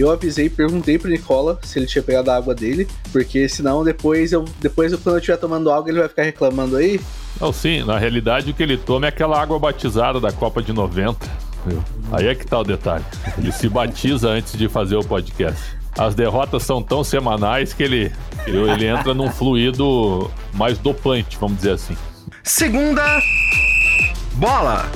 Eu avisei, perguntei pro Nicola se ele tinha pegado a água dele, porque senão depois eu depois quando eu estiver tomando água ele vai ficar reclamando aí. Não, sim, na realidade o que ele toma é aquela água batizada da Copa de 90. Viu? Aí é que tá o detalhe. Ele se batiza antes de fazer o podcast. As derrotas são tão semanais que ele, ele entra num fluido mais dopante, vamos dizer assim. Segunda bola.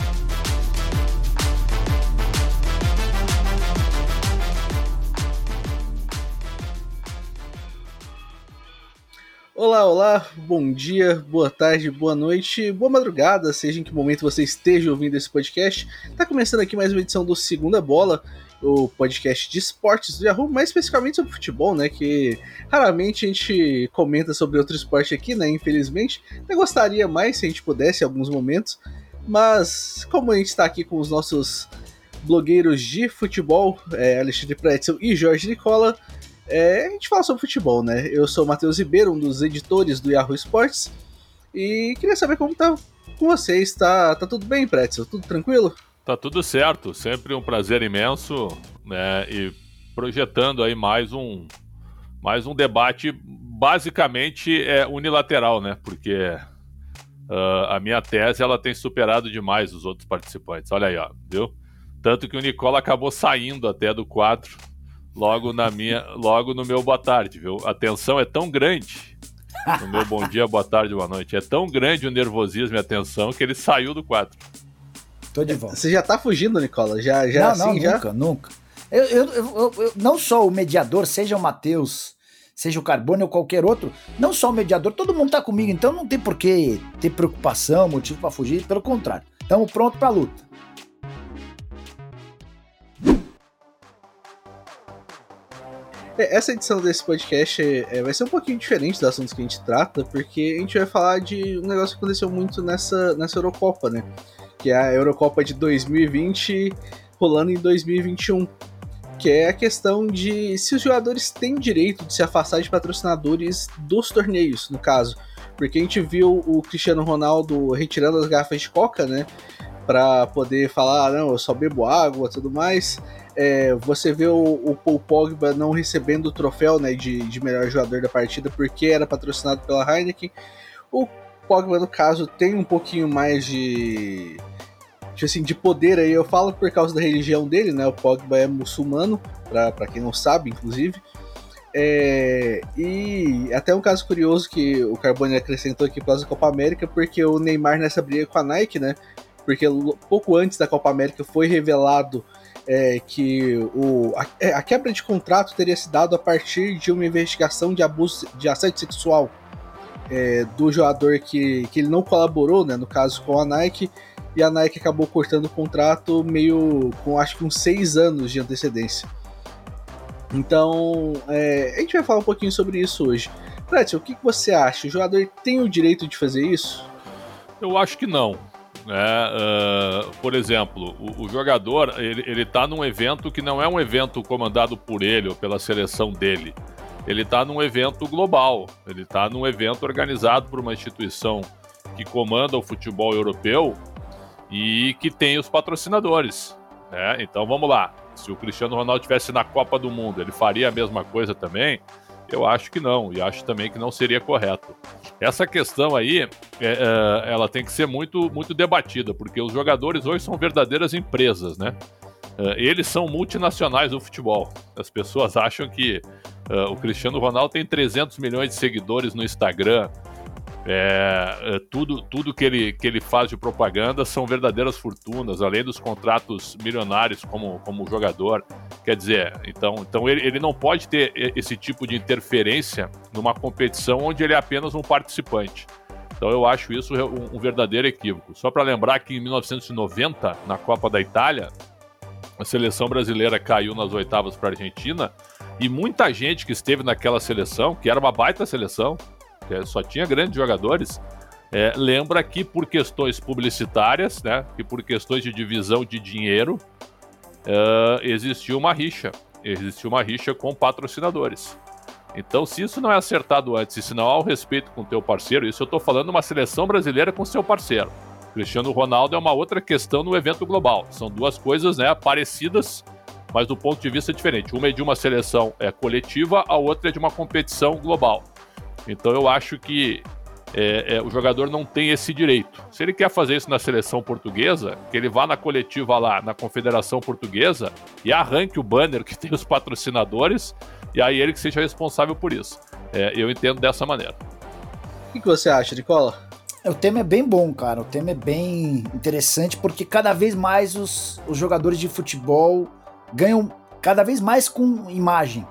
Olá, olá, bom dia, boa tarde, boa noite, boa madrugada, seja em que momento você esteja ouvindo esse podcast. Tá começando aqui mais uma edição do Segunda Bola, o podcast de esportes do Yahoo, mais especificamente sobre futebol, né? Que raramente a gente comenta sobre outro esporte aqui, né? Infelizmente. Eu gostaria mais se a gente pudesse em alguns momentos, mas como a gente está aqui com os nossos blogueiros de futebol, é, Alexandre Pretzel e Jorge Nicola, é, a gente fala sobre futebol, né? Eu sou o Matheus Ribeiro, um dos editores do Yahoo Sports, e queria saber como tá com vocês. Tá, tá tudo bem, Pretzel? Tudo tranquilo? Tá tudo certo, sempre um prazer imenso, né? E projetando aí mais um mais um debate basicamente é unilateral, né? Porque uh, a minha tese ela tem superado demais os outros participantes. Olha aí, ó, viu? Tanto que o Nicola acabou saindo até do quadro logo na minha, logo no meu boa tarde, viu? A tensão é tão grande no meu bom dia, boa tarde, boa noite. É tão grande o nervosismo e a tensão que ele saiu do quadro. Tô de volta. Você já tá fugindo, Nicola? Já, já não, assim, não, já? nunca, nunca. Eu, eu, eu, eu, não só o mediador, seja o Matheus, seja o Carbone ou qualquer outro, não só o mediador, todo mundo tá comigo, então não tem por que ter preocupação, motivo para fugir, pelo contrário. Estamos prontos pra luta. Essa edição desse podcast é, vai ser um pouquinho diferente dos assuntos que a gente trata, porque a gente vai falar de um negócio que aconteceu muito nessa, nessa Eurocopa, né? Que é a Eurocopa de 2020 rolando em 2021. Que é a questão de se os jogadores têm direito de se afastar de patrocinadores dos torneios, no caso. Porque a gente viu o Cristiano Ronaldo retirando as garrafas de coca, né? Pra poder falar, ah, não, eu só bebo água tudo mais. É, você vê o, o, Paul Pogba não recebendo o troféu né, de, de melhor jogador da partida porque era patrocinado pela Heineken. O Pogba, no caso, tem um pouquinho mais de, de, assim, de poder aí. Eu falo por causa da religião dele, né? O Pogba é muçulmano, para quem não sabe, inclusive. É, e até um caso curioso que o Carbone acrescentou aqui para a Copa América, porque o Neymar nessa briga com a Nike, né? Porque pouco antes da Copa América foi revelado é, que o, a, é, a, quebra de contrato teria se dado a partir de uma investigação de abuso de assédio sexual é, do jogador que, que ele não colaborou, né, no caso com a Nike, e a Nike acabou cortando o contrato meio com acho que uns seis anos de antecedência. Então, é, a gente vai falar um pouquinho sobre isso hoje. Pretzel, o que, que você acha? O jogador tem o direito de fazer isso? Eu acho que não. Né? Uh, por exemplo, o, o, jogador ele está num evento que não é um evento comandado por ele ou pela seleção dele. Ele está num evento global. Ele está num evento organizado por uma instituição que comanda o futebol europeu e que tem os patrocinadores. Né? Então vamos lá. Se o Cristiano Ronaldo estivesse na Copa do Mundo, ele faria a mesma coisa também? Eu acho que não, e acho também que não seria correto. Essa questão aí, é, é, ela tem que ser muito, muito debatida, porque os jogadores hoje são verdadeiras empresas, né? É, eles são multinacionais do futebol. As pessoas acham que uh, o Cristiano Ronaldo tem 300 milhões de seguidores no Instagram, é, é, tudo tudo que, ele, que ele faz de propaganda são verdadeiras fortunas, além dos contratos milionários como, como jogador. Quer dizer, então, então ele, ele não pode ter esse tipo de interferência numa competição onde ele é apenas um participante. Então eu acho isso um, um verdadeiro equívoco. Só para lembrar que em 1990, na Copa da Itália, a seleção brasileira caiu nas oitavas para a Argentina e muita gente que esteve naquela seleção, que era uma baita seleção, que só tinha grandes jogadores, é, lembra que por questões publicitárias, né, que por questões de divisão de dinheiro, uh, existiu uma rixa. Existiu uma rixa com patrocinadores. Então, se isso não é acertado antes, e se não há o respeito com o teu parceiro, isso eu estou falando uma seleção brasileira com seu parceiro. Cristiano Ronaldo é uma outra questão no evento global. São duas coisas né, parecidas, mas do ponto de vista diferente. Uma é de uma seleção é, coletiva, a outra é de uma competição global. Então eu acho que é, é, o jogador não tem esse direito. Se ele quer fazer isso na seleção portuguesa, que ele vá na coletiva lá, na Confederação Portuguesa, e arranque o banner que tem os patrocinadores, e aí ele que seja responsável por isso. É, eu entendo dessa maneira. O que, que você acha, Nicola? O tema é bem bom, cara. O tema é bem interessante porque cada vez mais os, os jogadores de futebol ganham cada vez mais com imagem.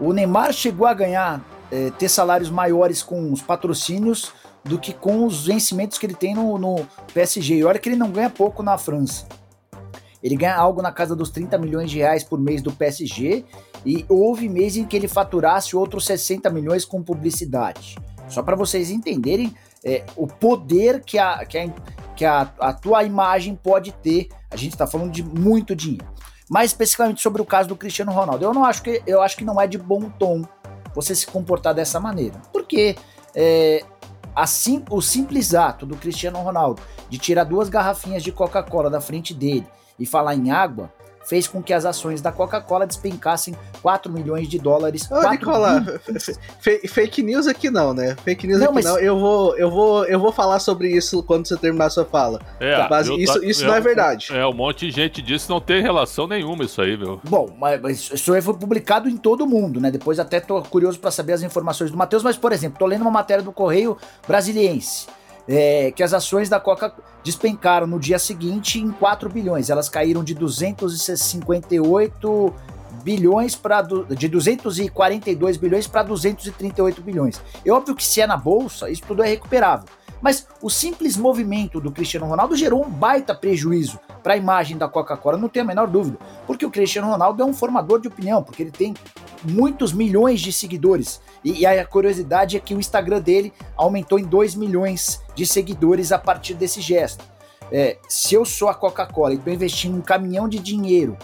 O Neymar chegou a ganhar, é, ter salários maiores com os patrocínios do que com os vencimentos que ele tem no, no PSG. E olha que ele não ganha pouco na França. Ele ganha algo na casa dos 30 milhões de reais por mês do PSG e houve mês em que ele faturasse outros 60 milhões com publicidade. Só para vocês entenderem é, o poder que, a, que, a, que a, a tua imagem pode ter. A gente está falando de muito dinheiro. Mais especificamente sobre o caso do Cristiano Ronaldo. Eu não acho que eu acho que não é de bom tom você se comportar dessa maneira. Porque é, assim, o simples ato do Cristiano Ronaldo de tirar duas garrafinhas de Coca-Cola da frente dele e falar em água fez com que as ações da Coca-Cola despencassem 4 milhões de dólares. Ô, Nicola, fake news aqui não, né? Fake news não, aqui mas... não. Eu vou, eu, vou, eu vou falar sobre isso quando você terminar a sua fala. É, mas isso, isso eu, não é verdade. É, um monte de gente disse não tem relação nenhuma isso aí, meu. Bom, mas isso aí foi publicado em todo mundo, né? Depois até tô curioso para saber as informações do Matheus, mas, por exemplo, tô lendo uma matéria do Correio Brasiliense é, que as ações da Coca despencaram no dia seguinte em 4 bilhões. Elas caíram de 258 bilhões para de 242 bilhões para 238 bilhões. É óbvio que se é na bolsa, isso tudo é recuperável. Mas o simples movimento do Cristiano Ronaldo gerou um baita prejuízo para a imagem da Coca-Cola, não tenho a menor dúvida. Porque o Cristiano Ronaldo é um formador de opinião, porque ele tem muitos milhões de seguidores. E, e a curiosidade é que o Instagram dele aumentou em 2 milhões de seguidores a partir desse gesto. É, se eu sou a Coca-Cola e estou investindo um caminhão de dinheiro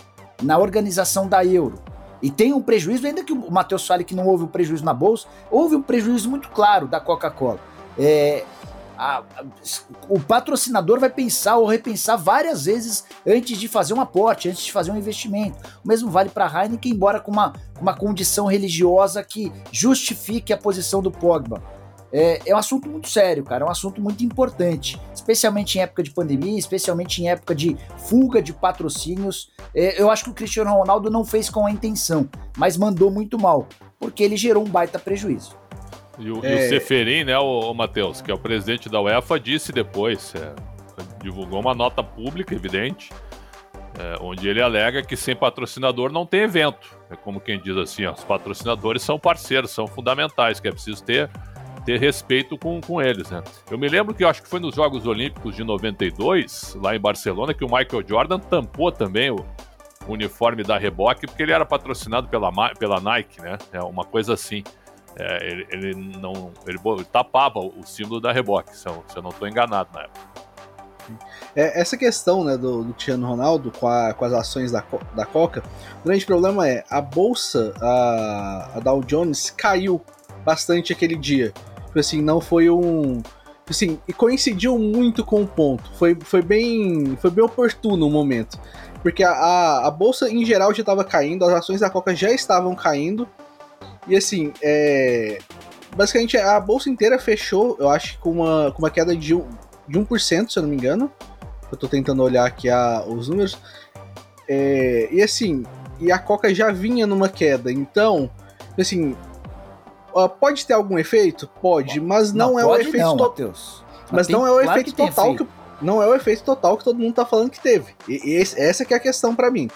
na organização da Euro e tem um prejuízo, ainda que o Matheus fale que não houve um prejuízo na bolsa, houve um prejuízo muito claro da Coca-Cola. É, a, o patrocinador vai pensar ou repensar várias vezes antes de fazer um aporte, antes de fazer um investimento. O mesmo vale para a Heineken, embora com uma, uma condição religiosa que justifique a posição do Pogba. É, é, um assunto muito sério, cara, é um assunto muito importante, especialmente em época de pandemia, especialmente em época de fuga de patrocínios. É, eu acho que o Cristiano Ronaldo não fez com a intenção, mas mandou muito mal, porque ele gerou um baita prejuízo. E o, é... e o Seferin, né, o, o Matheus, que é o presidente da UEFA, disse depois, é, divulgou uma nota pública, evidente, é, onde ele alega que sem patrocinador não tem evento. É como quem diz assim, ó, os patrocinadores são parceiros, são fundamentais, que é preciso ter, ter respeito com, com eles. Né? Eu me lembro que eu acho que foi nos Jogos Olímpicos de 92, lá em Barcelona, que o Michael Jordan tampou também o, uniforme da Reebok, porque ele era patrocinado pela, pela Nike, né? É uma coisa assim. É, ele, ele, não. Ele tapava o símbolo da reboque, se eu, se eu não estou enganado na época. É, essa questão né, do, do Cristiano Ronaldo com, a, com, as ações da, da Coca, o grande problema é a bolsa, a, a Dow Jones, caiu bastante aquele dia. Tipo assim, não foi um. Assim, e coincidiu muito com o ponto. Foi, foi, bem, foi bem oportuno o momento. Porque a, a, a bolsa em geral já estava caindo, as ações da Coca já estavam caindo. E assim, é... basicamente a bolsa inteira fechou, eu acho, com uma, com uma queda de, um, de 1%, se eu não me engano. Eu tô tentando olhar aqui a, os números. É... E assim, e a Coca já vinha numa queda, então, assim, pode ter algum efeito? Pode, mas não, não é o efeito total. Mas não é o claro efeito total que, não é o efeito total que todo mundo tá falando que teve. E, esse, essa que é a questão para mim.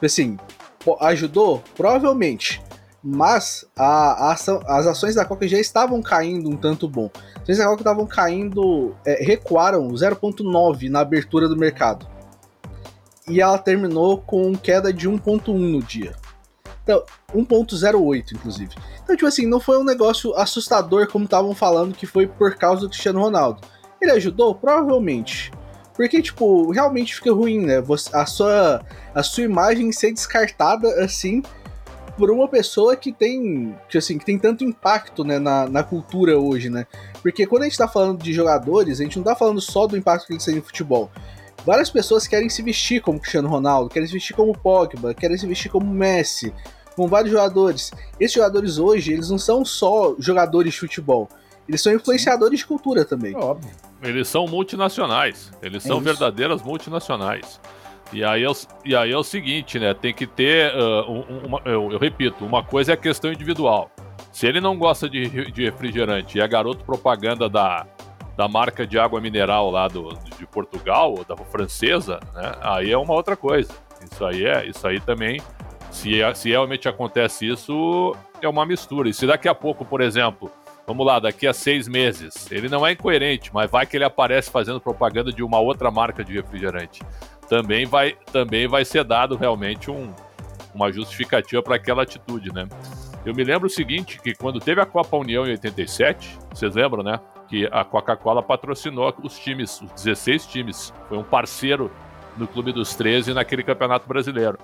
Assim, ajudou? Provavelmente mas a, a as ações da Coca já estavam caindo um tanto bom. As ações da Coca estavam caindo, é, recuaram 0,9 na abertura do mercado. E ela terminou com queda de 1,1 no dia. Então, 1,08 inclusive. Então, tipo assim, não foi um negócio assustador como estavam falando que foi por causa do Cristiano Ronaldo. Ele ajudou? Provavelmente. Porque, tipo, realmente fica ruim, né? a, sua, a sua imagem ser descartada assim por uma pessoa que tem, que, assim, que tem tanto impacto né, na, na cultura hoje, né? Porque quando a gente tá falando de jogadores, a gente não tá falando só do impacto que eles têm no futebol. várias pessoas querem se vestir como Cristiano Ronaldo, querem se vestir como Pogba, querem se vestir como Messi, com vários jogadores. Esses jogadores hoje, eles não são só jogadores de futebol, eles são influenciadores de cultura também. Óbvio. Eles são multinacionais, eles é são isso. verdadeiras multinacionais. E aí, é o, e aí é o seguinte, né? Tem que ter. Uh, uma, eu, eu, repito, uma coisa é a questão individual. Se ele não gosta de, de refrigerante e é garoto propaganda da, da marca de água mineral lá do, de Portugal, da francesa, né? Aí é uma outra coisa. Isso aí é, isso aí também. Se, se realmente acontece isso, é uma mistura. E se daqui a pouco, por exemplo, vamos lá, daqui a seis meses, ele não é incoerente, mas vai que ele aparece fazendo propaganda de uma outra marca de refrigerante também vai, também vai ser dado realmente um, uma justificativa para aquela atitude, né? Eu me lembro o seguinte, que quando teve a Copa União em 87, vocês lembram, né? Que a Coca-Cola patrocinou os times, os 16 times. Foi um parceiro do Clube dos 13 naquele Campeonato Brasileiro.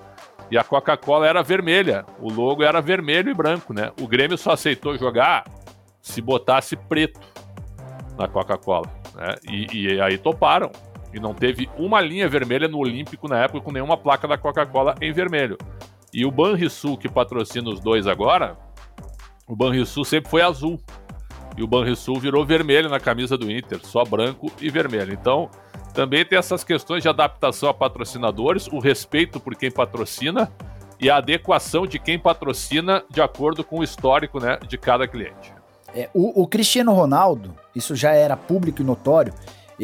E a Coca-Cola era vermelha, o logo era vermelho e branco, né? O Grêmio só aceitou jogar se botasse preto na Coca-Cola, né? E, e aí toparam. E não teve uma linha vermelha no Olímpico na época com nenhuma placa da Coca-Cola em vermelho. E o Banrisul, que patrocina os dois agora, o Banrisul sempre foi azul. E o Banrisul virou vermelho na camisa do Inter, só branco e vermelho. Então, também tem essas questões de adaptação a patrocinadores, o respeito por quem patrocina e a adequação de quem patrocina de acordo com o histórico né, de cada cliente. É, o, o Cristiano Ronaldo, isso já era público e notório,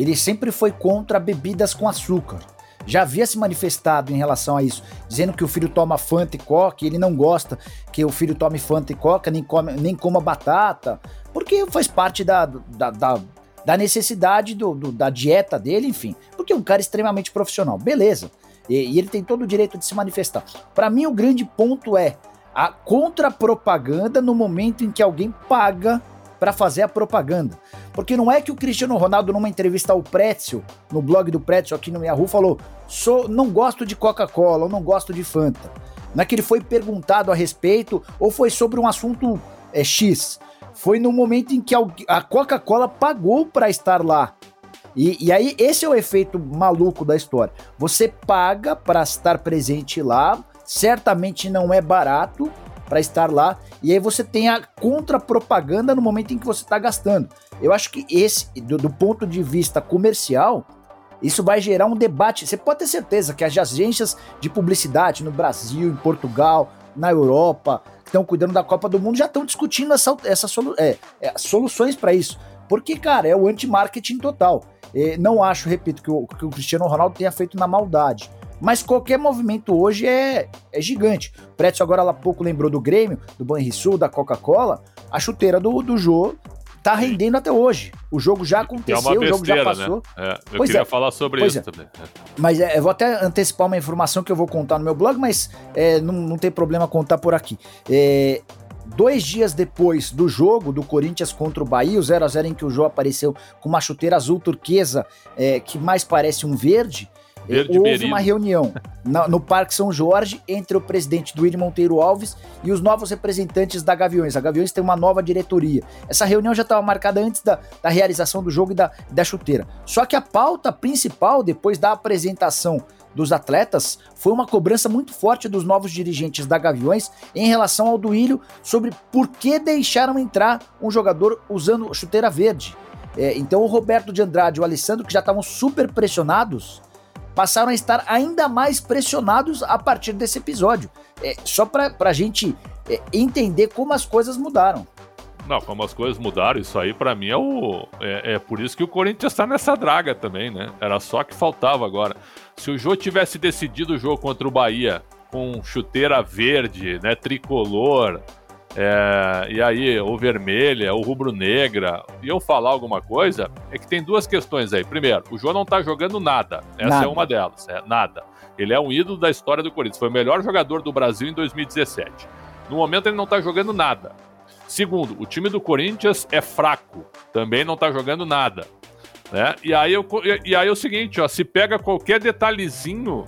ele sempre foi contra bebidas com açúcar. Já havia se manifestado em relação a isso, dizendo que o filho toma Fanta e Coca, e ele não gosta que o filho tome Fanta e Coca, nem, come, nem coma batata, porque faz parte da, da, da, da necessidade do, do, da dieta dele, enfim. Porque é um cara extremamente profissional, beleza. E, e ele tem todo o direito de se manifestar. Para mim, o grande ponto é a contrapropaganda no momento em que alguém paga para fazer a propaganda. Porque não é que o Cristiano Ronaldo, numa entrevista ao Pretzel, no blog do Pretzel aqui no Yahoo, falou: Sou, não gosto de Coca-Cola não gosto de Fanta. Não é que ele foi perguntado a respeito ou foi sobre um assunto é, X. Foi no momento em que a Coca-Cola pagou para estar lá. E, e, aí, esse é o efeito maluco da história. Você paga para estar presente lá, certamente não é barato, para estar lá. E aí você tem a contra-propaganda no momento em que você está gastando. Eu acho que esse, do, do, ponto de vista comercial, isso vai gerar um debate. Você pode ter certeza que as agências de publicidade no Brasil, em Portugal, na Europa, que estão cuidando da Copa do Mundo, já estão discutindo essa, essa solu é, é, soluções para isso. Porque, cara, é o anti-marketing total. É, não acho, repito, que o, que o Cristiano Ronaldo tenha feito na maldade. Mas qualquer movimento hoje é, é gigante. O Pretzel agora há pouco lembrou do Grêmio, do Banrisul, da Coca-Cola. A chuteira do, do Jô tá rendendo até hoje. O jogo já aconteceu, besteira, o jogo já né? passou. Né? É, eu pois queria é, falar sobre isso é. também. É. Mas é, eu vou até antecipar uma informação que eu vou contar no meu blog, mas é, não, não tem problema contar por aqui. dois dias depois do jogo do Corinthians contra o Bahia, o 0x0 em que o Jô apareceu com uma chuteira azul turquesa que mais parece um verde, Verde houve uma reunião na, no Parque São Jorge entre o presidente Duílio Monteiro Alves e os novos representantes da Gaviões. A Gaviões tem uma nova diretoria. Essa reunião já estava marcada antes da, da realização do jogo e da, da chuteira. Só que a pauta principal, depois da apresentação dos atletas foi uma cobrança muito forte dos novos dirigentes da Gaviões em relação ao Duílio sobre por que deixaram entrar um jogador usando chuteira verde. É, então o Roberto de Andrade e o Alessandro, que já estavam super pressionados, passaram a estar ainda mais pressionados a partir desse episódio. É, só para a gente é, entender como as coisas mudaram. Não, como as coisas mudaram, isso aí para mim é o. É, é, por isso que o Corinthians está nessa draga também, né? Era só que faltava agora. Se o Jô tivesse decidido o jogo contra o Bahia com chuteira verde, né? Tricolor, é, e aí, o vermelha, o rubro-negra, e eu falar alguma coisa, é que tem duas questões aí. Primeiro, o João não tá jogando nada. Essa é nada. é uma delas. É, nada. Ele é um ídolo da história do Corinthians. Foi o melhor jogador do Brasil em 2017. No momento, ele não tá jogando nada. Segundo, o time do Corinthians é fraco. Também não tá jogando nada. Né? E, aí eu, e aí é o seguinte, ó, se pega qualquer detalhezinho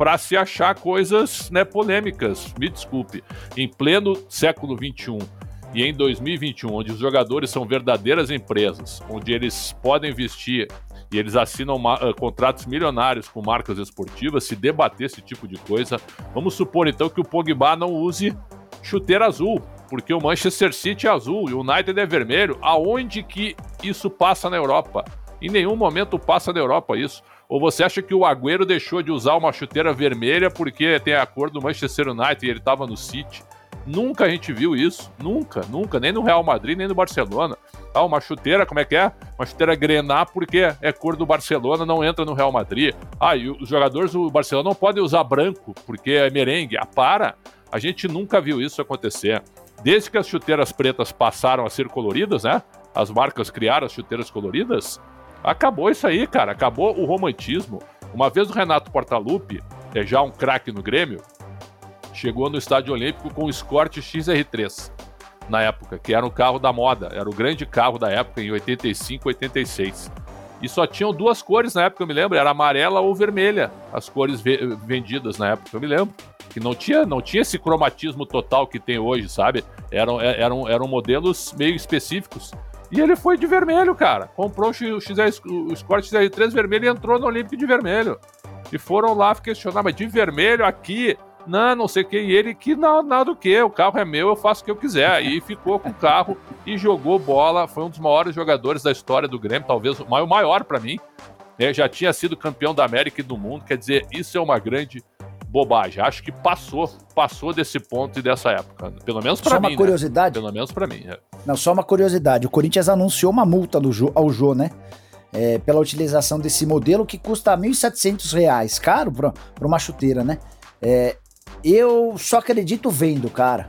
para se achar coisas né, polêmicas. Me desculpe. Em pleno século XXI e em 2021, onde os jogadores são verdadeiras empresas, onde eles podem vestir e eles assinam uh, contratos milionários com marcas esportivas, se debater esse tipo de coisa, vamos supor então que o Pogba não use chuteira azul, porque o Manchester City é azul e o United é vermelho. Aonde que isso passa na Europa? Em nenhum momento passa na Europa isso. Ou você acha que o Agüero deixou de usar uma chuteira vermelha porque tem a cor do Manchester United e ele estava no City? Nunca a gente viu isso. Nunca, nunca. Nem no Real Madrid, nem no Barcelona. Ah, uma chuteira, como é que é? Uma chuteira grená porque é cor do Barcelona, não entra no Real Madrid. Ah, e os jogadores do Barcelona não podem usar branco porque é merengue. Ah, para! A gente nunca viu isso acontecer. Desde que as chuteiras pretas passaram a ser coloridas, né? As marcas criaram as chuteiras coloridas. Acabou isso aí, cara. Acabou o romantismo. Uma vez o Renato Portaluppi, é já um craque no Grêmio, chegou no Estádio Olímpico com o Escort XR3 na época, que era um carro da moda, era o grande carro da época em 85, 86. E só tinham duas cores na época, eu me lembro, era amarela ou vermelha, as cores vendidas na época, eu me lembro. Que não tinha, não tinha esse cromatismo total que tem hoje, sabe? Eram, é, eram, eram modelos meio específicos. E ele foi de vermelho, cara. Comprou o, XR, o Escort XR3 vermelho e entrou no Olímpico de vermelho. E foram lá questionar, mas de vermelho aqui, não, não sei o que. E ele que não, nada do que, o carro é meu, eu faço o que eu quiser. E ficou com o carro e jogou bola. Foi um dos maiores jogadores da história do Grêmio, talvez o maior, maior para mim. É, já tinha sido campeão da América e do mundo. Quer dizer, isso é uma grande bobagem. Acho que passou, passou desse ponto e dessa época. Pelo menos para mim. Só uma né? curiosidade. Né? Pelo menos para mim. É. Não, só uma curiosidade. O Corinthians anunciou uma multa Jô, ao Jô, né? É, pela utilização desse modelo que custa R$ 1.700, caro para uma chuteira, né? É, eu só acredito vendo, cara.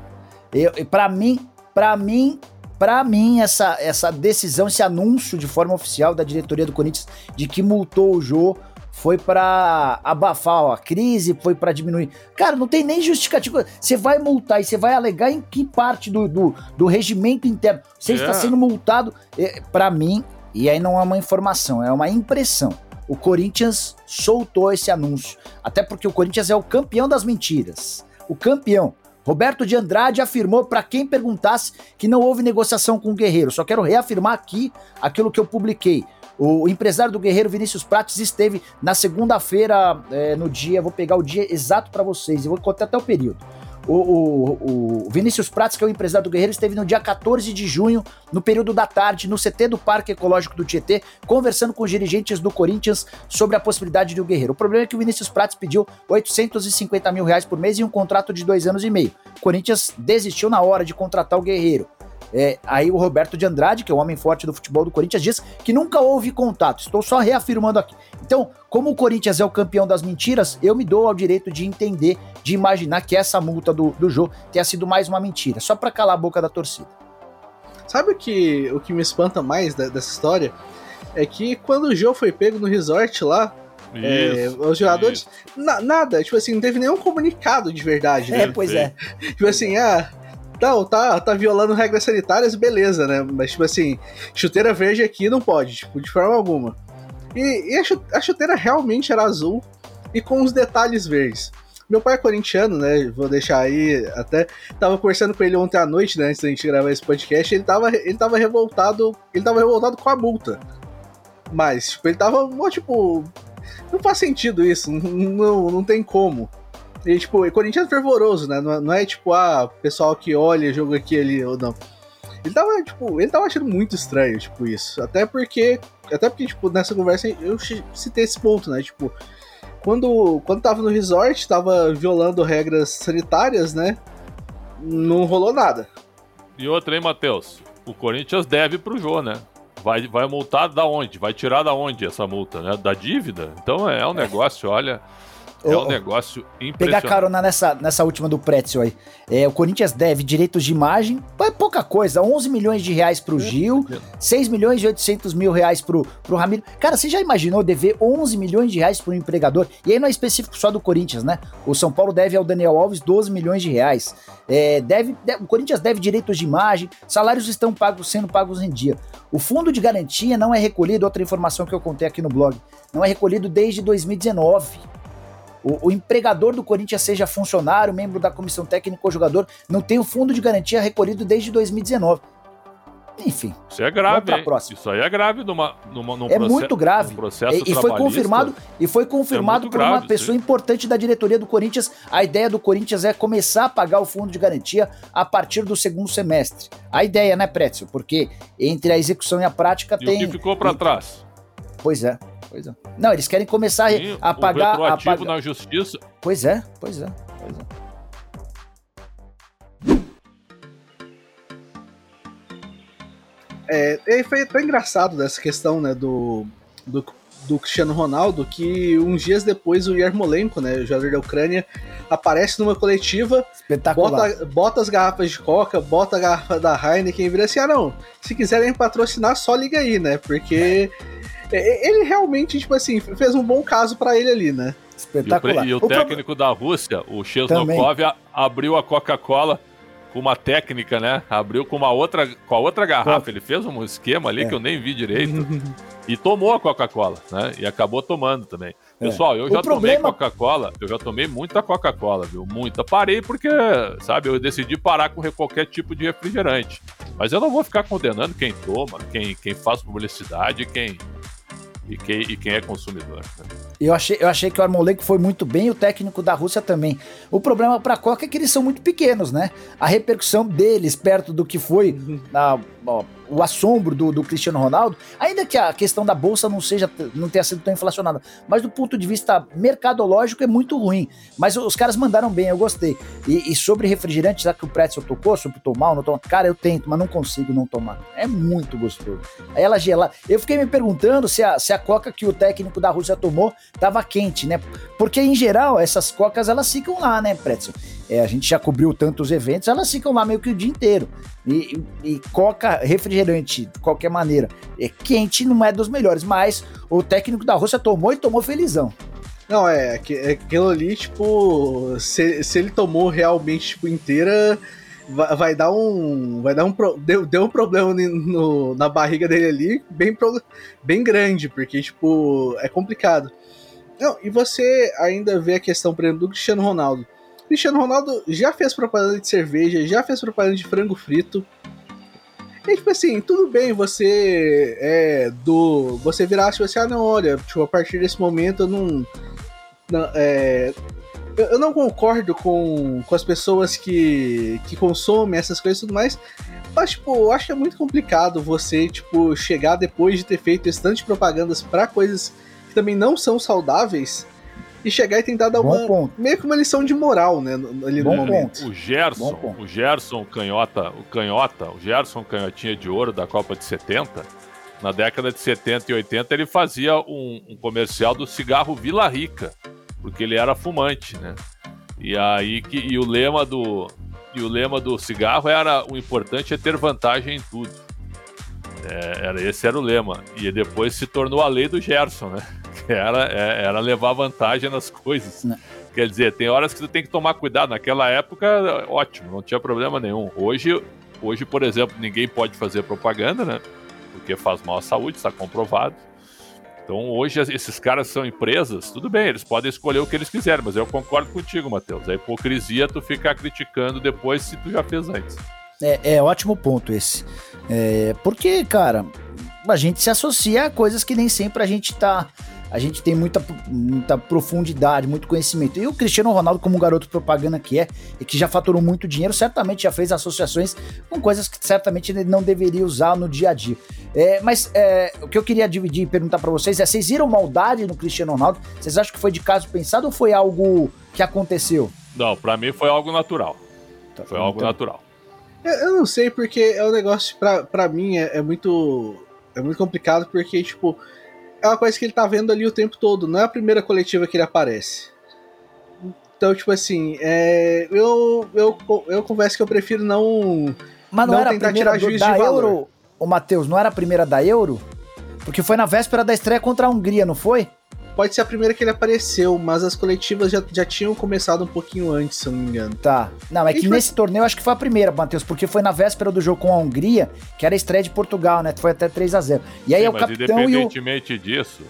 Para mim, para mim, para mim essa essa decisão, esse anúncio de forma oficial da diretoria do Corinthians de que multou o Jô foi para abafar a crise, foi para diminuir. Cara, não tem nem justificativa. Você vai multar e você vai alegar em que parte do, do, do regimento interno você está é. sendo multado. É, para mim, e aí não é uma informação, é uma impressão o Corinthians soltou esse anúncio. Até porque o Corinthians é o campeão das mentiras. O campeão. Roberto de Andrade afirmou para quem perguntasse que não houve negociação com o Guerreiro. Só quero reafirmar aqui aquilo que eu publiquei. O empresário do Guerreiro, Vinícius Prates, esteve na segunda-feira, é, no dia, vou pegar o dia exato para vocês, eu vou contar até o período. O, o, o, Vinícius Prats, que é o empresário do Guerreiro, esteve no dia 14 de junho, no período da tarde, no CT do Parque Ecológico do Tietê, conversando com os dirigentes do Corinthians sobre a possibilidade do Guerreiro. O problema é que o Vinícius Prats pediu 850 mil reais por mês e um contrato de dois anos e meio. O Corinthians desistiu na hora de contratar o Guerreiro. É, aí o Roberto de Andrade, que é o homem forte do futebol do Corinthians, diz que nunca houve contato. Estou só reafirmando aqui. Então, como o Corinthians é o campeão das mentiras, eu me dou ao direito de entender, de imaginar que essa multa do, do jogo tenha sido mais uma mentira, só para calar a boca da torcida. Sabe o que, o que me espanta mais da, dessa história? É que quando o Jô foi pego no resort lá, é, isso, é, os jogadores. Na, nada, tipo assim, não teve nenhum comunicado de verdade. É, né? pois é. Tipo assim, ah, não, tá, tá violando regras sanitárias, beleza, né? Mas, tipo assim, chuteira verde aqui não pode, tipo, de forma alguma. E, e a chuteira realmente era azul e com os detalhes verdes. Meu pai é corintiano, né? Vou deixar aí até. Tava conversando com ele ontem à noite, né? Antes da gente gravar esse podcast. Ele tava, ele tava revoltado. Ele tava revoltado com a multa. Mas, tipo, ele tava. Tipo. Não faz sentido isso. Não, não, não tem como. E, tipo, o Corinthians é fervoroso, né? Não, não é tipo, ah, pessoal que olha, jogo aqui ali ou não. Ele tava, tipo, ele tava achando muito estranho, tipo, isso. Até porque, até porque, tipo, nessa conversa eu citei esse ponto, né? Tipo, quando, quando tava no resort, tava violando regras sanitárias, né? Não rolou nada. E outra, hein, Matheus? O Corinthians deve pro Jô, né? Vai, vai multar da onde? Vai tirar da onde essa multa, né? Da dívida? Então é um negócio, olha. É um negócio impressionante. Pegar carona nessa, nessa última do Pretzel aí. É, o Corinthians deve direitos de imagem, é pouca coisa, 11 milhões de reais pro Gil, 6 milhões e 800 mil reais pro, pro Ramiro. Cara, você já imaginou dever 11 milhões de reais pro empregador? E aí não é específico só do Corinthians, né? O São Paulo deve ao Daniel Alves 12 milhões de reais. É, deve, deve, o Corinthians deve direitos de imagem, salários estão pagos, sendo pagos em dia. O fundo de garantia não é recolhido, outra informação que eu contei aqui no blog, não é recolhido desde 2019 o, o, empregador do Corinthians seja funcionário, membro da comissão técnica ou jogador, não tem o fundo de garantia recolhido desde 2019. enfim. Isso é grave? Isso aí é grave numa, numa, num é muito grave. e, e foi confirmado e foi confirmado é por grave, uma pessoa sim. importante da diretoria do Corinthians. A ideia do Corinthians é começar a pagar o fundo de garantia a partir do segundo semestre. A ideia, né, Pretzel? Porque entre a execução e a prática e tem. O que ficou para trás? Pois é. Pois é. Não, eles querem começar sim, a pagar. O retroativo na justiça. Pois é, pois é, pois é. É, foi tão engraçado dessa questão, né, do, do, do, Cristiano Ronaldo, que uns dias depois o Yarmolenko, né, o jogador da Ucrânia, aparece numa coletiva, bota, bota as garrafas de Coca, bota a garrafa da Heineken e vira assim, ah não, se quiserem patrocinar, só liga aí, né, porque ele realmente, tipo assim, fez um bom caso para ele ali, né. Espetacular. E o, e o, o técnico pro... da Rússia, o Chesnokov, abriu a Coca-Cola com uma técnica, né? Abriu com uma outra, com a outra garrafa. Ele fez um esquema ali é. que eu nem vi direito. e tomou a Coca-Cola, né? E acabou tomando também. É. Pessoal, eu o já problema... tomei Coca-Cola, eu já tomei muita Coca-Cola, viu? Muita. Parei porque, sabe, eu decidi parar com qualquer tipo de refrigerante. Mas eu não vou ficar condenando quem toma, quem, quem faz publicidade, quem, e quem, e quem é consumidor. Né? Eu achei, eu achei que o Armolenko foi muito bem, o técnico da Rússia também. O problema para a Coca é que eles são muito pequenos, né? A repercussão deles perto do que foi a, ó, o assombro do, do, Cristiano Ronaldo, ainda que a questão da bolsa não seja não tenha sido tão inflacionada, mas do ponto de vista mercadológico é muito ruim. Mas os caras mandaram bem, eu gostei. E, e sobre refrigerante, já que o Pretzel tocou, sobre tomar ou não tomar, cara, eu tento, mas não consigo não tomar. É muito gostoso. Ela gelada. Eu fiquei me perguntando se a, se a coca que o técnico da Rússia tomou tava quente, né? Porque em geral essas cocas elas ficam lá, né, Pretzel? É, a gente já cobriu tantos eventos, elas ficam lá meio que o dia inteiro. E, e, coca, refrigerante, de qualquer maneira, é quente, não é dos melhores, mas o técnico da Rússia tomou e tomou felizão. Não, é, é aquilo ali, tipo, se, se ele tomou realmente, tipo, inteira, vai, vai dar um. Vai dar um. Deu, deu um problema no, na barriga dele ali, bem, bem grande, porque, tipo, é complicado. Não, e você ainda vê a questão, por exemplo, do Cristiano Ronaldo. Cristiano Ronaldo já fez propaganda de cerveja, já fez propaganda de frango frito. E tipo assim, tudo bem você é do. Você virar e assim, ah não, olha, tipo, a partir desse momento eu não. não é, eu não concordo com, com as pessoas que, que consomem essas coisas e tudo mais. Mas, tipo, eu acho que é muito complicado você, tipo, chegar depois de ter feito esse propagandas para coisas que também não são saudáveis e chegar e tentar dar Bom uma ponto. meio que uma lição de moral, né, ali Bom no momento. O Gerson, o Gerson canhota, o canhota, o Gerson canhotinha de ouro da Copa de 70, na década de 70 e 80 ele fazia um, um comercial do cigarro Vila Rica, porque ele era fumante, né? E aí que e o lema do e o lema do cigarro era o importante é ter vantagem em tudo. É, era, esse era o lema. E depois se tornou a lei do Gerson, né? Era, é, era levar vantagem nas coisas. Não. Né. Quer dizer, tem horas que tu tem que tomar cuidado. Naquela época, ótimo, não tinha problema nenhum. Hoje, hoje por exemplo, ninguém pode fazer propaganda, né? Porque faz mal à saúde, está comprovado. Então hoje esses caras são empresas, tudo bem, eles podem escolher o que eles quiserem, mas eu concordo contigo, Matheus. A hipocrisia tu ficar criticando depois se tu já fez antes. É, é ótimo ponto esse. É, porque, cara, a gente se associa a coisas que nem sempre a gente tá a gente tem muita, muita profundidade, muito conhecimento. E o Cristiano Ronaldo, como um garoto propaganda que é, e que já faturou muito dinheiro, certamente já fez associações com coisas que certamente ele não deveria usar no dia a dia. É, mas é, o que eu queria dividir e perguntar para vocês é: vocês viram maldade no Cristiano Ronaldo? Vocês acham que foi de caso pensado ou foi algo que aconteceu? Não, para mim foi algo natural. Tá, foi então. algo natural. Eu não sei, porque é um negócio, pra mim, é, é muito. É muito complicado, porque, tipo, é uma coisa que ele tá vendo ali o tempo todo, não é a primeira coletiva que ele aparece. Então, tipo assim, é, eu, eu, eu confesso que eu prefiro não. Mas não, não era a primeira do, da Euro, o Matheus, não era a primeira da Euro? Porque foi na véspera da estreia contra a Hungria, não foi? Pode ser a primeira que ele apareceu, mas as coletivas já, já tinham começado um pouquinho antes, se eu não me engano. Tá. Não, é e que foi... nesse torneio acho que foi a primeira, Matheus, porque foi na véspera do jogo com a Hungria, que era a estreia de Portugal, né? Foi até 3 a 0 E aí sim, é o capitão independentemente e o... disso,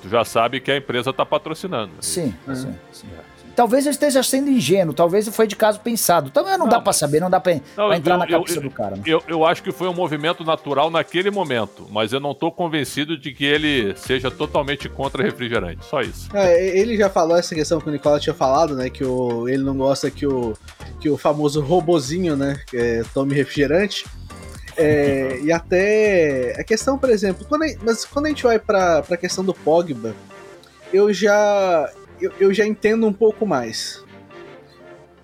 tu já sabe que a empresa tá patrocinando. Sim, é. sim, sim, sim. Talvez eu esteja sendo ingênuo, talvez foi de caso pensado. Também não, não dá para saber, não dá para entrar eu, na cabeça eu, do cara. Né? Eu, eu acho que foi um movimento natural naquele momento, mas eu não estou convencido de que ele seja totalmente contra refrigerante. Só isso. É, ele já falou essa questão que o Nicola tinha falado, né? Que o, ele não gosta que o, que o famoso robozinho, né? É, tome refrigerante. É, e até a questão, por exemplo, quando a, mas quando a gente vai para a questão do Pogba, eu já eu, eu já entendo um pouco mais.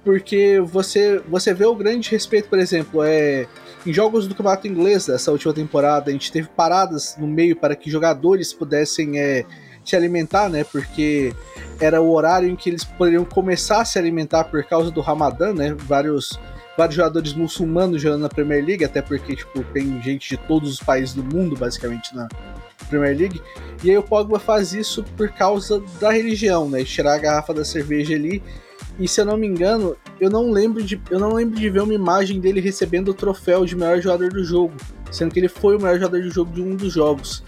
Porque você, você vê o grande respeito, por exemplo, é, em jogos do campeonato inglês dessa última temporada, a gente teve paradas no meio para que jogadores pudessem é, se alimentar, né? Porque era o horário em que eles poderiam começar a se alimentar por causa do Ramadã, né? Vários, vários jogadores muçulmanos jogando na Premier League, até porque tipo, tem gente de todos os países do mundo, basicamente, na, Premier League. E aí o Pogba faz isso por causa da religião, né? Tirar a garrafa da cerveja ali. E se eu não me engano, eu não lembro de, eu não lembro de ver uma imagem dele recebendo o troféu de melhor jogador do jogo, sendo que ele foi o melhor jogador do jogo de um dos jogos.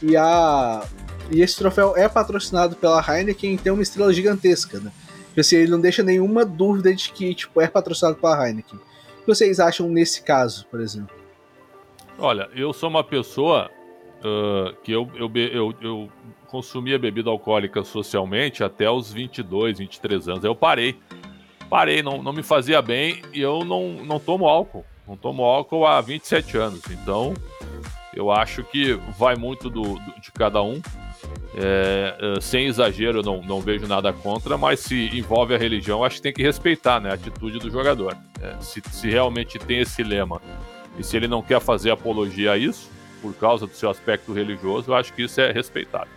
E a e esse troféu é patrocinado pela Heineken e tem uma estrela gigantesca, né? Tipo assim, ele não deixa nenhuma dúvida de que tipo é patrocinado pela Heineken. O que vocês acham nesse caso, por exemplo? Olha, eu sou uma pessoa uh, que eu, eu, eu, eu consumia bebida alcoólica socialmente até os 22, 23 anos. Aí eu parei. Parei, não, não me fazia bem e eu não, não tomo álcool. Não tomo álcool há 27 anos. Então, eu acho que vai muito do, do de cada um. É, é, sem exagero, não, não vejo nada contra, mas se envolve a religião, acho que tem que respeitar né, a atitude do jogador. É, se, se realmente tem esse lema e se ele não quer fazer apologia a isso, por causa do seu aspecto religioso, eu acho que isso é respeitável.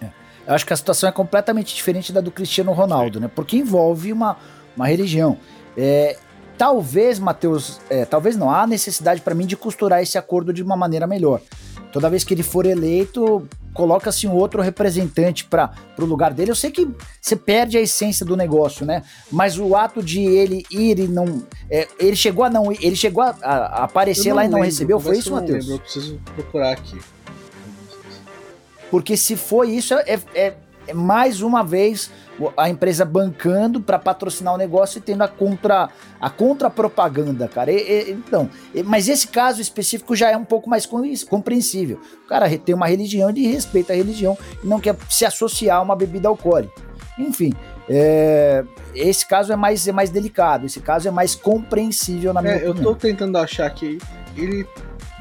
É. Eu acho que a situação é completamente diferente da do Cristiano Ronaldo, Sim. né? Porque envolve uma, uma religião. É, talvez, Matheus, é, talvez não há necessidade para mim de costurar esse acordo de uma maneira melhor. Toda vez que ele for eleito, coloca-se um outro representante para o lugar dele. Eu sei que você perde a essência do negócio, né? Mas o ato de ele ir e não. É, ele chegou a não. Ele chegou a, a aparecer lá e não recebeu, foi isso, Matheus? Eu preciso procurar aqui. Porque se foi isso, é, é, é mais uma vez a empresa bancando para patrocinar o negócio e tendo a contra a contrapropaganda, cara. E, e, então, e, mas esse caso específico já é um pouco mais compreensível. O cara tem uma religião e respeita a religião e não quer se associar a uma bebida alcoólica. Enfim, é, esse caso é mais, é mais delicado, esse caso é mais compreensível na minha é, opinião. Eu tô tentando achar que ele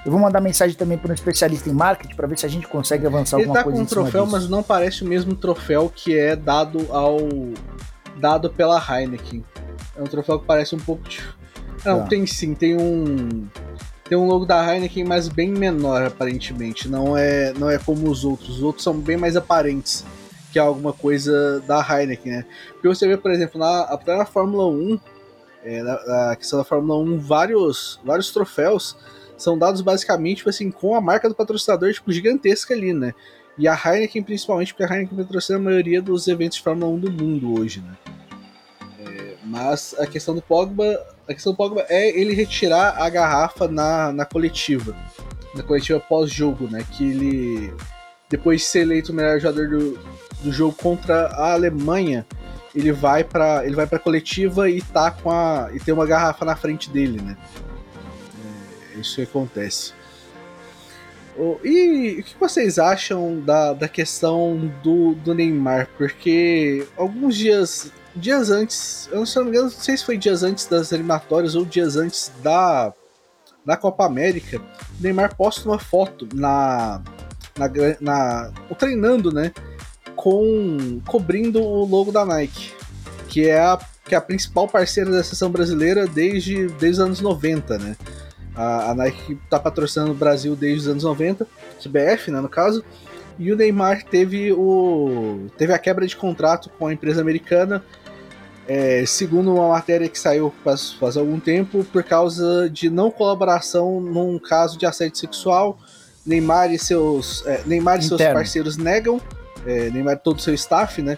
eu vou mandar mensagem também para um especialista em marketing para ver se a gente consegue avançar Ele alguma tá coisa. Ele tá com um troféu, disso. mas não parece o mesmo troféu que é dado ao dado pela Heineken. É um troféu que parece um pouco Não, tá. tem sim, tem um tem um logo da Heineken, mas bem menor aparentemente. Não é não é como os outros. Os outros são bem mais aparentes que é alguma coisa da Heineken, né? Porque você vê, por exemplo, na, até na Fórmula 1, é, na, na questão da Fórmula 1, vários, vários troféus são dados basicamente tipo assim, com a marca do patrocinador tipo, gigantesca ali, né? E a Heineken, principalmente, porque a Heineken patrocina a maioria dos eventos de Fórmula 1 do mundo hoje, né? É, mas a questão do Pogba. A questão do Pogba é ele retirar a garrafa na, na coletiva. Na coletiva pós-jogo, né? Que ele. Depois de ser eleito o melhor jogador do, do jogo contra a Alemanha, ele vai para ele vai para coletiva e tá com a e tem uma garrafa na frente dele, né? Isso acontece. E o que vocês acham da, da questão do, do Neymar? Porque alguns dias dias antes, eu não não sei se foi dias antes das eliminatórias ou dias antes da, da Copa América, o Neymar posta uma foto na, na, na treinando, né, com cobrindo o logo da Nike, que é a, que é a principal parceira da seleção brasileira desde, desde os anos 90, né? A, a Nike está patrocinando o Brasil desde os anos 90, CBF, né, no caso. E o Neymar teve, o, teve a quebra de contrato com a empresa americana, é, segundo uma matéria que saiu faz, faz algum tempo, por causa de não colaboração num caso de assédio sexual. Neymar e seus, é, Neymar e seus parceiros negam, é, Neymar e todo o seu staff, né?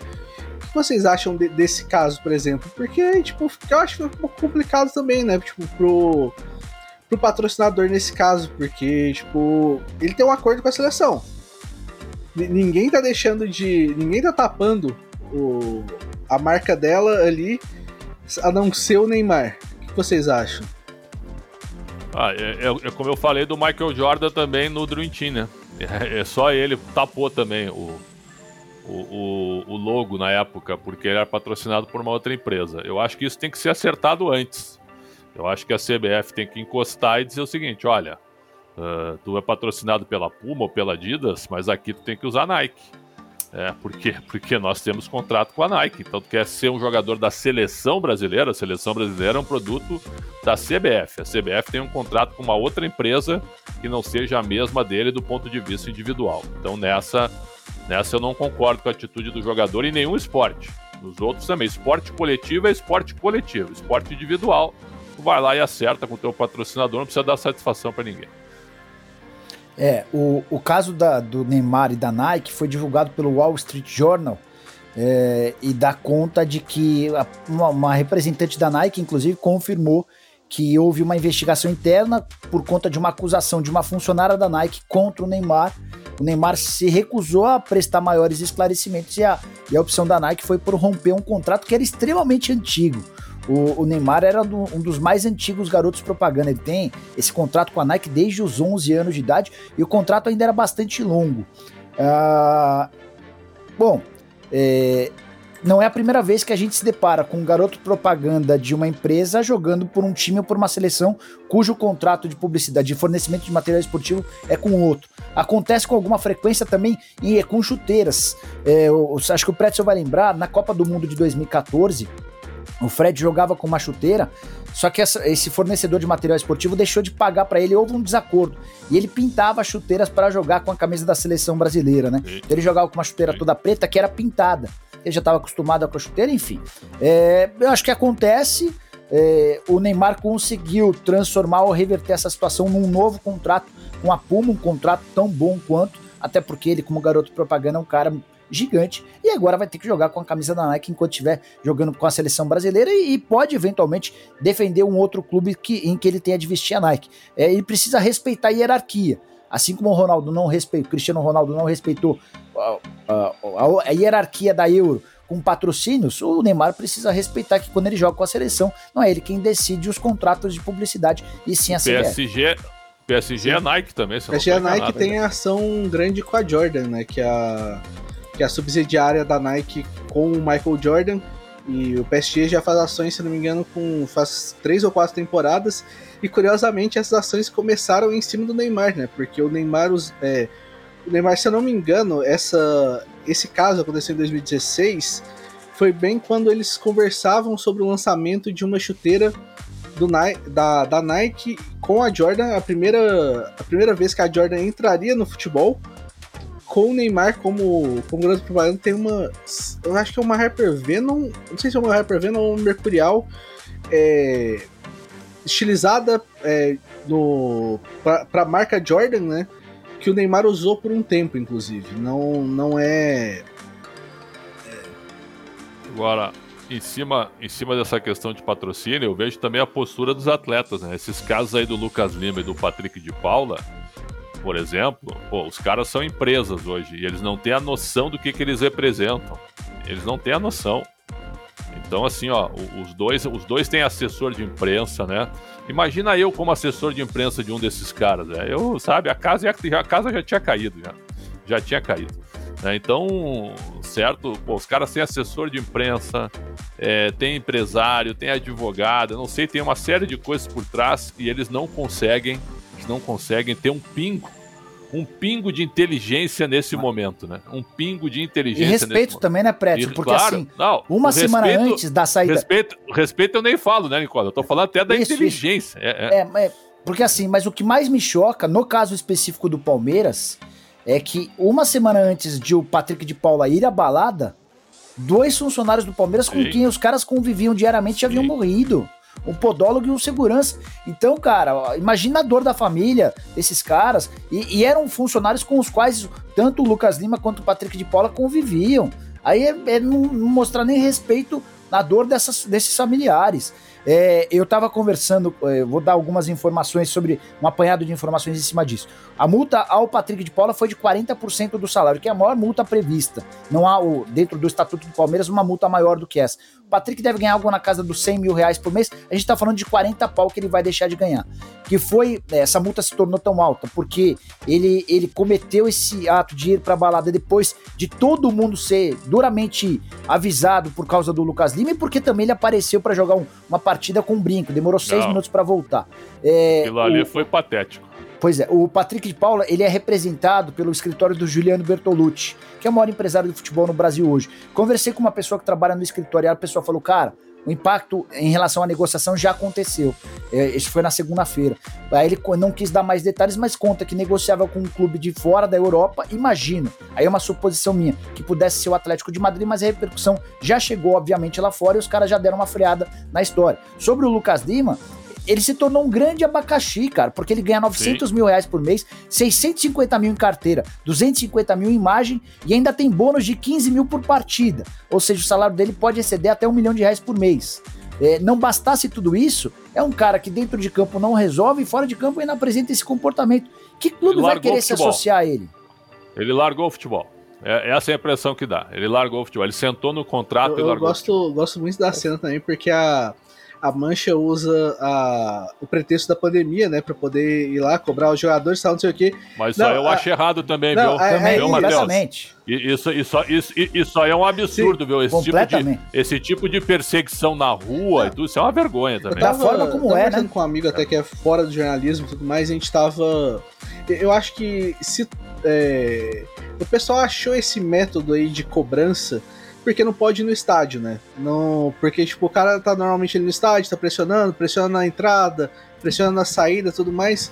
O que vocês acham de, desse caso, por exemplo? Porque, tipo, eu acho que foi um pouco complicado também, né? Tipo, pro, pro patrocinador nesse caso, porque, tipo, ele tem um acordo com a seleção. N ninguém tá deixando de. Ninguém tá tapando o, a marca dela ali, a não ser o Neymar. O que vocês acham? Ah, é, é, é como eu falei do Michael Jordan também no Dream Team, né? É, é só ele tapou também o, o, o, o, logo na época, porque ele era patrocinado por uma outra empresa. Eu acho que isso tem que ser acertado antes. Eu acho que a CBF tem que encostar e dizer o seguinte: olha, uh, tu é patrocinado pela Puma ou pela Adidas, mas aqui tu tem que usar Nike. É, por quê? Porque nós temos contrato com a Nike. Então, tu quer ser um jogador da seleção brasileira? A seleção brasileira é um produto da CBF. A CBF tem um contrato com uma outra empresa que não seja a mesma dele do ponto de vista individual. Então, nessa, nessa eu não concordo com a atitude do jogador em nenhum esporte. Nos outros também. Esporte coletivo é esporte coletivo. Esporte individual, tu vai lá e acerta com o teu patrocinador, não precisa dar satisfação para ninguém. É, o, o caso da, do Neymar e da Nike foi divulgado pelo Wall Street Journal é, e dá conta de que a, uma, uma, representante da Nike, inclusive, confirmou que houve uma investigação interna por conta de uma acusação de uma funcionária da Nike contra o Neymar. O Neymar se recusou a prestar maiores esclarecimentos e a, e a opção da Nike foi por romper um contrato que era extremamente antigo. O, o Neymar era do, um dos mais antigos garotos propaganda. Ele tem esse contrato com a Nike desde os 11 anos de idade e o contrato ainda era bastante longo. Uh, bom, é, não é a primeira vez que a gente se depara com um garoto propaganda de uma empresa jogando por um time ou por uma seleção cujo contrato de publicidade, de fornecimento de material esportivo é com outro. Acontece com alguma frequência também e é com chuteiras. É, eu, acho que o Pretzel vai lembrar, na Copa do Mundo de 2014, o Fred jogava com uma chuteira, só que essa, esse fornecedor de material esportivo deixou de pagar para ele, houve um desacordo. E ele pintava chuteiras para jogar com a camisa da seleção brasileira, né? Então ele jogava com uma chuteira toda preta que era pintada. Ele já estava acostumado com a chuteira, enfim. É, eu acho que acontece. É, o Neymar conseguiu transformar ou reverter essa situação num novo contrato com a Puma, um contrato tão bom quanto, até porque ele, como garoto propaganda, é um cara gigante e agora vai ter que jogar com a camisa da Nike enquanto estiver jogando com a seleção brasileira e, e, pode eventualmente defender um outro clube que, em que ele tenha de vestir a Nike. É, ele precisa respeitar a hierarquia. Assim como o Ronaldo não respeitou, Cristiano Ronaldo não respeitou a, a, a, a hierarquia da Euro com patrocínios, o Neymar precisa respeitar que quando ele joga com a seleção, não é ele quem decide os contratos de publicidade e sim a CBF. PSG, PSG é Nike também. PSG é Nike tem ação grande com a Jordan, né? Que é a que é a subsidiária da Nike com o Michael Jordan. E o PSG já faz ações, se não me engano, com faz três ou quatro temporadas. E curiosamente, essas ações começaram em cima do Neymar, né? Porque o Neymar, os, é, o Neymar, se eu não me engano, essa, esse caso aconteceu em 2016. Foi bem quando eles conversavam sobre o lançamento de uma chuteira do, da, da Nike com a Jordan, a primeira, a primeira vez que a Jordan entraria no futebol com o Neymar como, como grande propaganda, tem uma. Eu acho que é uma Hyper Venom. Não sei se é uma Hyper Venom ou uma Mercurial. É, estilizada é, no, pra, pra marca Jordan, né? Que o Neymar usou por um tempo, inclusive. Não, não é. Agora, em cima, em cima dessa questão de patrocínio, eu vejo também a postura dos atletas, né? Esses casos aí do Lucas Lima e do Patrick de Paula por exemplo, pô, os caras são empresas hoje e eles não têm a noção do que, que eles representam. Eles não têm a noção. Então, assim, ó, os dois, os dois têm assessor de imprensa, né? Imagina eu como assessor de imprensa de um desses caras, né? Eu, sabe, a casa, a casa já tinha caído, já, já tinha caído. Né? Então, certo, pô, os caras têm assessor de imprensa, é, tem empresário, tem advogado, não sei, tem uma série de coisas por trás e eles não conseguem não conseguem ter um pingo um pingo de inteligência nesse momento, né? Um pingo de inteligência. E respeito também, né, Prédio? Porque claro, assim, não, uma semana respeito, antes da saída. Respeito, respeito eu nem falo, né, Nicola? Eu tô falando até da isso, inteligência. Isso. É, é. é, porque assim, mas o que mais me choca, no caso específico do Palmeiras, é que uma semana antes de o Patrick de Paula ir à balada, dois funcionários do Palmeiras Sim. com quem os caras conviviam diariamente já haviam morrido um podólogo e um segurança. Então, cara, imagina a dor da família desses caras. E, e, eram funcionários com os quais tanto o Lucas Lima quanto o Patrick de Paula conviviam. Aí é, é não, não, mostrar nem respeito na dor dessas, desses familiares. É, eu estava conversando, é, vou dar algumas informações sobre um apanhado de informações em cima disso. A multa ao Patrick de Paula foi de 40% do salário, que é a maior multa prevista. Não há, dentro do Estatuto do Palmeiras, uma multa maior do que essa. O Patrick deve ganhar algo na casa dos 100 mil reais por mês. A gente está falando de 40 pau que ele vai deixar de ganhar. Que foi, é, essa multa se tornou tão alta, porque ele, ele cometeu esse ato de ir para balada depois de todo mundo ser duramente avisado por causa do Lucas Lima e porque também ele apareceu para jogar um, uma partida com um brinco. Demorou seis Não. minutos para voltar. É, Aquilo ali o- foi patético. Pois é, o Patrick de Paula, ele é representado pelo escritório do Juliano Bertolucci, que é o maior empresário do futebol no Brasil hoje. Conversei com uma pessoa que trabalha no escritório e a pessoa falou, cara, o impacto em relação à negociação já aconteceu. É, Isso foi na segunda-feira. Aí ele não quis dar mais detalhes, mas conta que negociava com um clube de fora da Europa, imagino. Aí é uma suposição minha, que pudesse ser o Atlético de Madrid, mas a repercussão já chegou, obviamente, lá fora e os caras já deram uma freada na história. Sobre o Lucas Lima, ele se tornou um grande abacaxi, cara, porque ele ganha 900 mil reais por mês, 650 mil em carteira, 250 mil em imagem e ainda tem bônus de 15 mil por partida. Ou seja, o salário dele pode exceder até um milhão de reais por mês. É, não bastasse tudo isso, é um cara que dentro de campo não resolve e fora de campo ainda apresenta esse comportamento. Que clube vai querer se associar a ele? Ele largou o futebol. É, essa é a impressão que dá. Ele largou o futebol. Ele sentou no contrato Eu, e eu largou. o gosto, gosto muito da cena também, porque a, a Mancha usa a, o pretexto da pandemia, né, pra poder ir lá cobrar os jogadores e tal, não sei o quê. Mas Não, isso aí eu a- acho errado também, Não, viu? a- Também, viu, exatamente. E- Isso, isso, isso, isso aí é um absurdo, viu? Esse tipo, de, esse tipo de perseguição na rua e tudo, isso é uma vergonha também. Da forma como é, né? com um amigo até que é fora do jornalismo e tudo mais, a gente tava. Eu acho que se. é, o pessoal achou esse método aí de cobrança porque não pode ir no estádio, né? Não, porque, tipo, o cara tá normalmente ali no estádio, tá pressionando, pressionando na entrada, pressionando na saída tudo mais.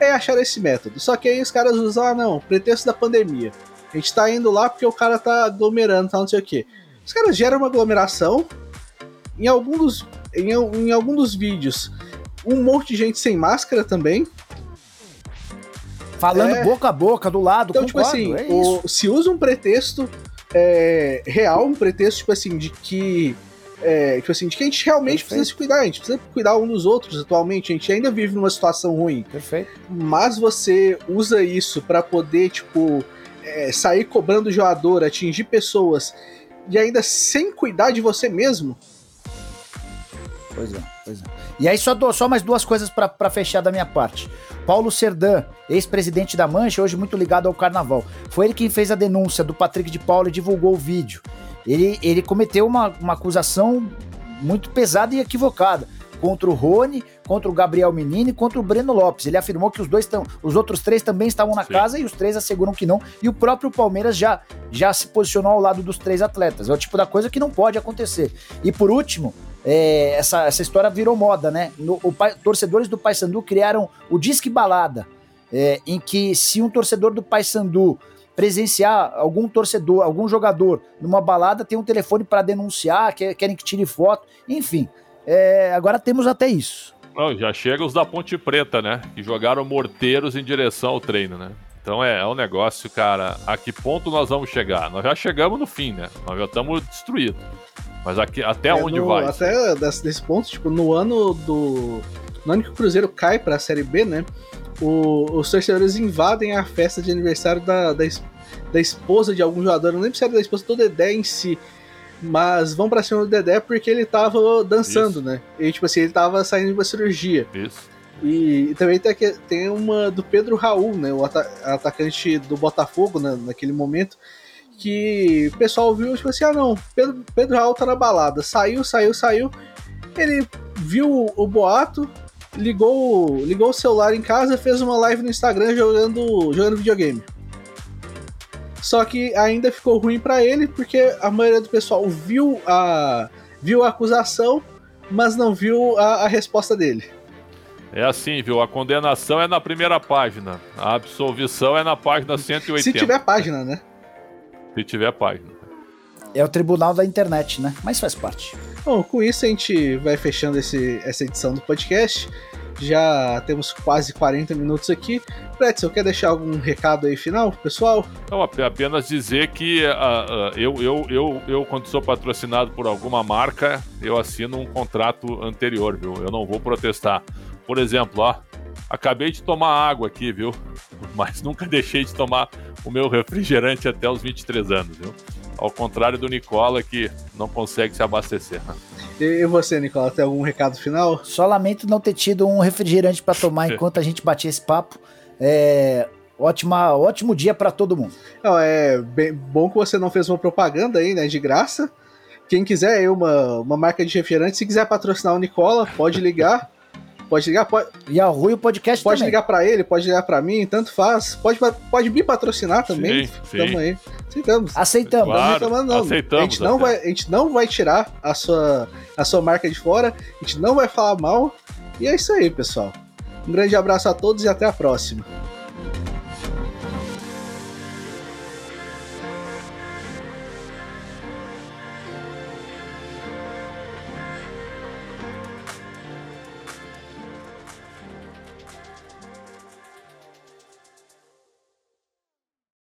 Aí acharam esse método. Só que aí os caras usam, ah, não, pretexto da pandemia. A gente tá indo lá porque o cara tá aglomerando, tal, não sei o quê. Os caras geram uma aglomeração. Em algum dos, em, em algum dos vídeos, um monte de gente sem máscara também. Falando É. boca a boca, do lado, Então, tipo assim, é o- se usa um pretexto é, real, um pretexto, tipo assim, de que. é, tipo assim, de que a gente realmente Perfeito. precisa se cuidar, a gente precisa cuidar um dos outros atualmente, a gente ainda vive numa situação ruim. Perfeito. Mas você usa isso pra poder, tipo, é, sair cobrando o jogador, atingir pessoas e ainda sem cuidar de você mesmo. Pois é, pois é. E aí só, dou- só mais duas coisas pra fechar da minha parte. Paulo Serdan, ex-presidente da Mancha, hoje muito ligado ao carnaval. Foi ele quem fez a denúncia do Patrick de Paula e divulgou o vídeo. Ele, ele cometeu uma, uma acusação muito pesada e equivocada contra o Rony, contra o Gabriel Menino e contra o Breno Lopes. Ele afirmou que os dois tão, os outros três também estavam na Sim. casa e os três asseguram que não. E o próprio Palmeiras já, já se posicionou ao lado dos três atletas. É o tipo da coisa que não pode acontecer. E por último, é, essa, essa história virou moda, né? No- o torcedores do Paysandu criaram o Disque Balada, é, em que se um torcedor do Paysandu presenciar algum torcedor, algum jogador numa balada, tem um telefone para denunciar, quer- querem que tire foto, enfim. É, agora temos até isso. Não, já chega os da Ponte Preta, né? Que jogaram morteiros em direção ao treino, né? Então é, é um negócio, cara. A que ponto nós vamos chegar? Nós já chegamos no fim, né? Nós já estamos destruídos. Mas aqui, até É, onde no- vai? Até desse, ponto, tipo, no ano do. No ano que o Cruzeiro cai pra Série B, né? o- os torcedores invadem a festa de aniversário da, da, da esposa de algum jogador. Eu não lembro se era da esposa do Dedé em si. Mas vão pra cima do Dedé porque ele tava dançando, Isso. né? E tipo assim, ele tava saindo de uma cirurgia. Isso. E, e também tem, tem uma do Pedro Raul, né? O ata- atacante do Botafogo né, naquele momento. Que o pessoal viu, tipo assim, ah não, Pedro, Pedro Raul tá na balada. Saiu, saiu, saiu. Ele viu o, boato, ligou, ligou o celular em casa, fez uma live no Instagram jogando, jogando videogame. Só que ainda ficou ruim pra ele, porque a maioria do pessoal viu a, viu a acusação, mas não viu a- a resposta dele. É assim, viu? A condenação é na primeira página. A absolvição é na página 180. Se tiver página, né? Se tiver página. É o tribunal da internet, né? Mas faz parte. Bom, com isso a gente vai fechando esse, essa edição do podcast. Já temos quase 40 minutos aqui. Pretzel, quer deixar algum recado aí final, pessoal? Não, apenas dizer que uh, uh, eu, eu, eu, eu, quando sou patrocinado por alguma marca, eu assino um contrato anterior, viu? Eu não vou protestar. Por exemplo, ó, acabei de tomar água aqui, viu? Mas nunca deixei de tomar o meu refrigerante até os 23 anos, viu? Ao contrário do Nicola, que não consegue se abastecer. Né? E você, Nicola, tem algum recado final? Só lamento não ter tido um refrigerante para tomar enquanto a gente batia esse papo. É, ótima, ótimo dia para todo mundo. Não, é bem, bom que você não fez uma propaganda aí, né, de graça. Quem quiser aí uma, uma marca de refrigerante, se quiser patrocinar o Nicola, pode ligar. Pode ligar, pode. E a Rui o podcast Pode também. ligar para ele, pode ligar para mim, tanto faz. Pode, pode me patrocinar também. Sim, aí. Aceitamos. Aceitamos. Claro, não. Aceitamos. A gente não, vai, a gente não vai tirar a sua, a sua marca de fora, a gente não vai falar mal. E é isso aí, pessoal. Um grande abraço a todos e até a próxima.